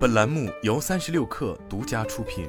本栏目由三十六氪独家出品。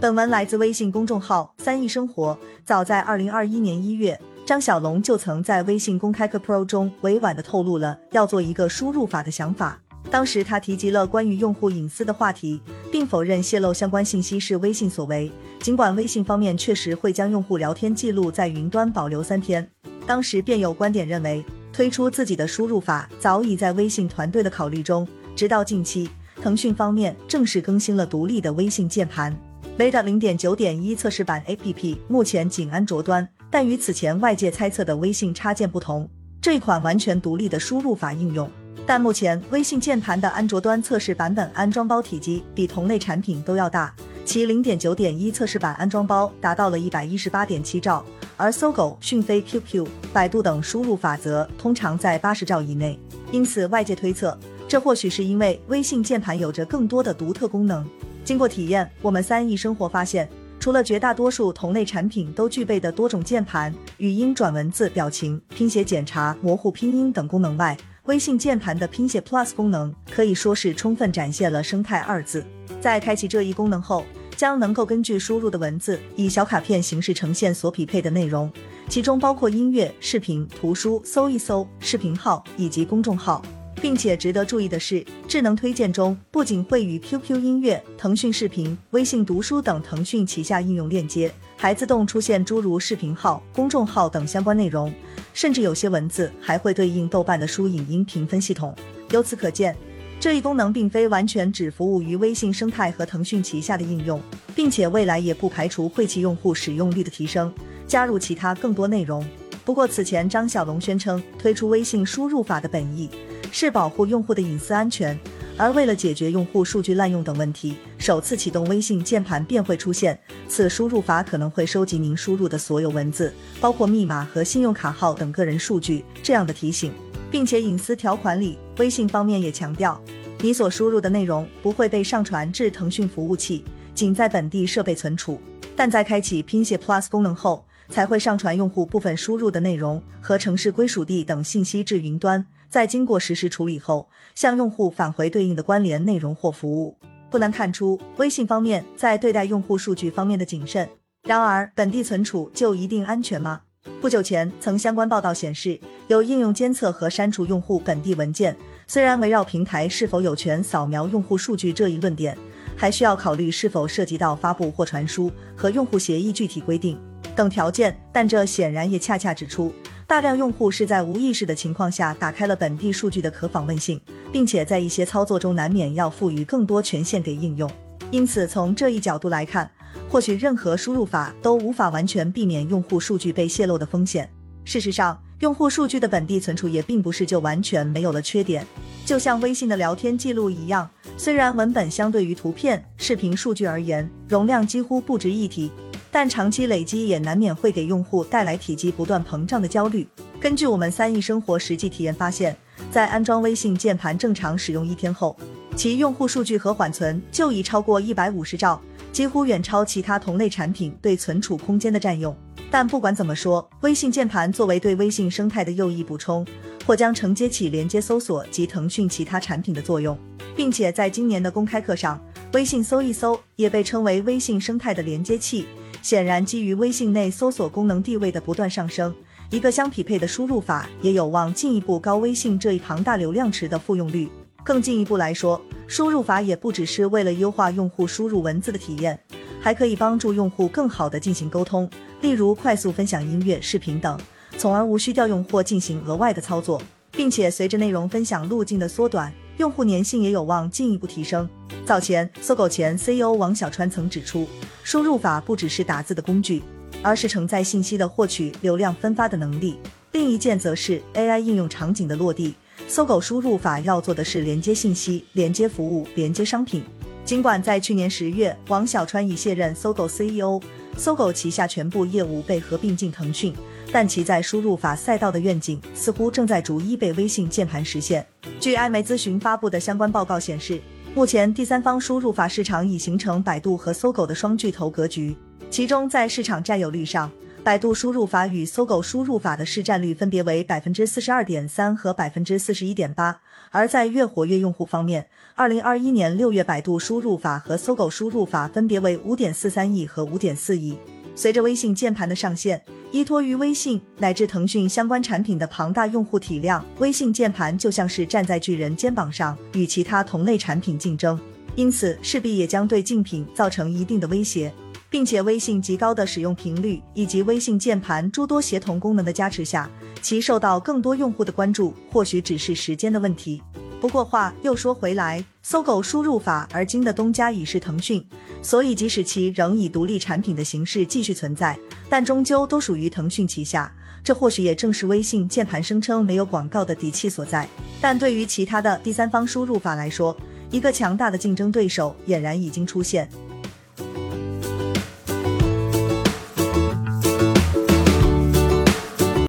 本文来自微信公众号“三亿生活”。早在二零二一年一月，张小龙就曾在微信公开课 Pro 中委婉的透露了要做一个输入法的想法。当时他提及了关于用户隐私的话题，并否认泄露相关信息是微信所为。尽管微信方面确实会将用户聊天记录在云端保留三天，当时便有观点认为，推出自己的输入法早已在微信团队的考虑中。直到近期，腾讯方面正式更新了独立的微信键盘，Beta 零点九点一测试版 APP 目前仅安卓端，但与此前外界猜测的微信插件不同，这款完全独立的输入法应用。但目前微信键盘的安卓端测试版本安装包体积比同类产品都要大。其零点九点一测试版安装包达到了一百一十八点七兆，而搜狗、讯飞、QQ、百度等输入法则通常在八十兆以内。因此，外界推测，这或许是因为微信键盘有着更多的独特功能。经过体验，我们三亿生活发现，除了绝大多数同类产品都具备的多种键盘、语音转文字、表情、拼写检查、模糊拼音等功能外，微信键盘的拼写 Plus 功能可以说是充分展现了“生态”二字。在开启这一功能后，将能够根据输入的文字以小卡片形式呈现所匹配的内容，其中包括音乐、视频、图书、搜一搜、视频号以及公众号。并且值得注意的是，智能推荐中不仅会与 QQ 音乐、腾讯视频、微信读书等腾讯旗下应用链接，还自动出现诸如视频号、公众号等相关内容，甚至有些文字还会对应豆瓣的书影音评分系统。由此可见。这一功能并非完全只服务于微信生态和腾讯旗下的应用，并且未来也不排除会其用户使用率的提升，加入其他更多内容。不过，此前张小龙宣称推出微信输入法的本意是保护用户的隐私安全，而为了解决用户数据滥用等问题，首次启动微信键盘便会出现此输入法可能会收集您输入的所有文字，包括密码和信用卡号等个人数据这样的提醒。并且隐私条款里，微信方面也强调，你所输入的内容不会被上传至腾讯服务器，仅在本地设备存储。但在开启拼写 Plus 功能后，才会上传用户部分输入的内容和城市归属地等信息至云端，在经过实时处理后，向用户返回对应的关联内容或服务。不难看出，微信方面在对待用户数据方面的谨慎。然而，本地存储就一定安全吗？不久前，曾相关报道显示，有应用监测和删除用户本地文件。虽然围绕平台是否有权扫描用户数据这一论点，还需要考虑是否涉及到发布或传输和用户协议具体规定等条件，但这显然也恰恰指出，大量用户是在无意识的情况下打开了本地数据的可访问性，并且在一些操作中难免要赋予更多权限给应用。因此，从这一角度来看。或许任何输入法都无法完全避免用户数据被泄露的风险。事实上，用户数据的本地存储也并不是就完全没有了缺点。就像微信的聊天记录一样，虽然文本相对于图片、视频数据而言容量几乎不值一提，但长期累积也难免会给用户带来体积不断膨胀的焦虑。根据我们三亿生活实际体验发现，在安装微信键盘正常使用一天后，其用户数据和缓存就已超过一百五十兆。几乎远超其他同类产品对存储空间的占用。但不管怎么说，微信键盘作为对微信生态的又一补充，或将承接起连接搜索及腾讯其他产品的作用，并且在今年的公开课上，微信搜一搜也被称为微信生态的连接器。显然，基于微信内搜索功能地位的不断上升，一个相匹配的输入法也有望进一步高微信这一庞大流量池的复用率。更进一步来说，输入法也不只是为了优化用户输入文字的体验，还可以帮助用户更好的进行沟通，例如快速分享音乐、视频等，从而无需调用或进行额外的操作，并且随着内容分享路径的缩短，用户粘性也有望进一步提升。早前，搜狗前 CEO 王小川曾指出，输入法不只是打字的工具，而是承载信息的获取、流量分发的能力。另一件则是 AI 应用场景的落地。搜狗输入法要做的是连接信息、连接服务、连接商品。尽管在去年十月，王小川已卸任搜狗 CEO，搜狗旗下全部业务被合并进腾讯，但其在输入法赛道的愿景似乎正在逐一被微信键盘实现。据艾媒咨询发布的相关报告显示，目前第三方输入法市场已形成百度和搜狗的双巨头格局，其中在市场占有率上。百度输入法与搜狗输入法的市占率分别为百分之四十二点三和百分之四十一点八。而在月活跃用户方面，二零二一年六月，百度输入法和搜狗输入法分别为五点四三亿和五点四亿。随着微信键盘的上线，依托于微信乃至腾讯相关产品的庞大用户体量，微信键盘就像是站在巨人肩膀上与其他同类产品竞争，因此势必也将对竞品造成一定的威胁。并且微信极高的使用频率以及微信键盘诸多协同功能的加持下，其受到更多用户的关注，或许只是时间的问题。不过话又说回来，搜狗输入法而今的东家已是腾讯，所以即使其仍以独立产品的形式继续存在，但终究都属于腾讯旗下。这或许也正是微信键盘声称没有广告的底气所在。但对于其他的第三方输入法来说，一个强大的竞争对手俨然已经出现。